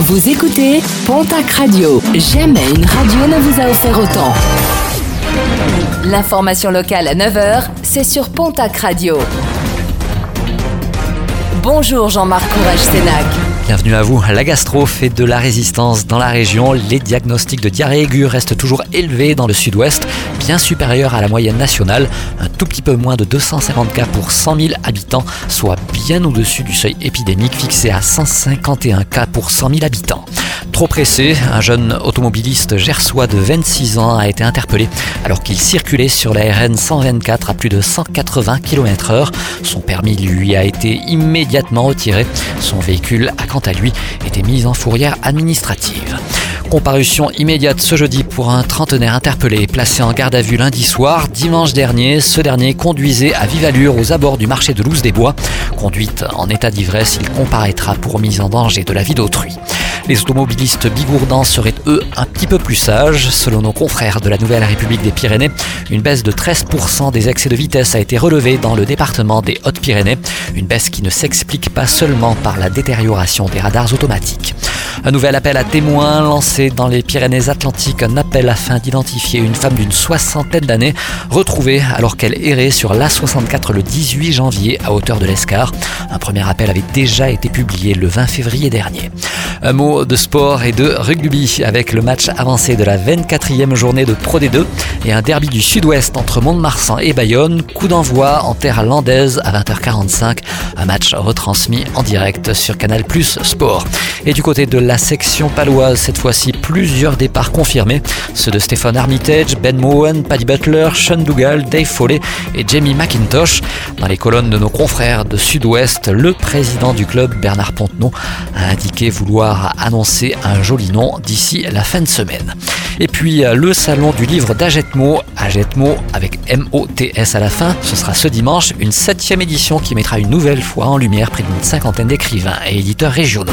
Vous écoutez Pontac Radio. Jamais une radio ne vous a offert autant. L'information locale à 9h, c'est sur Pontac Radio. Bonjour Jean-Marc Courage Sénac. Bienvenue à vous. La gastro fait de la résistance dans la région. Les diagnostics de diarrhée aiguë restent toujours élevés dans le sud-ouest, bien supérieurs à la moyenne nationale, un tout petit peu moins de 250 cas pour 100 000 habitants, soit bien au-dessus du seuil épidémique fixé à 151 cas pour 100 000 habitants. Trop pressé, un jeune automobiliste gersois de 26 ans a été interpellé alors qu'il circulait sur la RN 124 à plus de 180 km/h. Son permis lui a été immédiatement retiré. Son véhicule a quant à lui été mis en fourrière administrative. Comparution immédiate ce jeudi pour un trentenaire interpellé placé en garde à vue lundi soir. Dimanche dernier, ce dernier conduisait à vive allure aux abords du marché de Louse des Bois. Conduite en état d'ivresse, il comparaîtra pour mise en danger de la vie d'autrui. Les automobilistes bigourdans seraient eux un petit peu plus sages. Selon nos confrères de la Nouvelle République des Pyrénées, une baisse de 13% des excès de vitesse a été relevée dans le département des Hautes-Pyrénées. Une baisse qui ne s'explique pas seulement par la détérioration des radars automatiques. Un nouvel appel à témoins lancé dans les Pyrénées-Atlantiques, un appel afin d'identifier une femme d'une soixantaine d'années retrouvée alors qu'elle errait sur l'A64 le 18 janvier à hauteur de l'Escar. Un premier appel avait déjà été publié le 20 février dernier. Un mot de sport et de rugby avec le match avancé de la 24e journée de Pro D2 et un derby du sud-ouest entre Mont-de-Marsan et Bayonne. Coup d'envoi en terre landaise à 20h45. Un match retransmis en direct sur Canal Plus Sport. Et du côté de la section paloise, cette fois-ci plusieurs départs confirmés. Ceux de Stéphane Armitage, Ben Mowen, Paddy Butler, Sean Dougal, Dave Foley et Jamie McIntosh. Dans les colonnes de nos confrères de Sud-Ouest, le président du club, Bernard Pontenot, a indiqué vouloir annoncer un joli nom d'ici la fin de semaine. Et puis le salon du livre d'Agetmo, Agetmo avec M-O-T-S à la fin, ce sera ce dimanche, une septième édition qui mettra une nouvelle fois en lumière près d'une cinquantaine d'écrivains et éditeurs régionaux.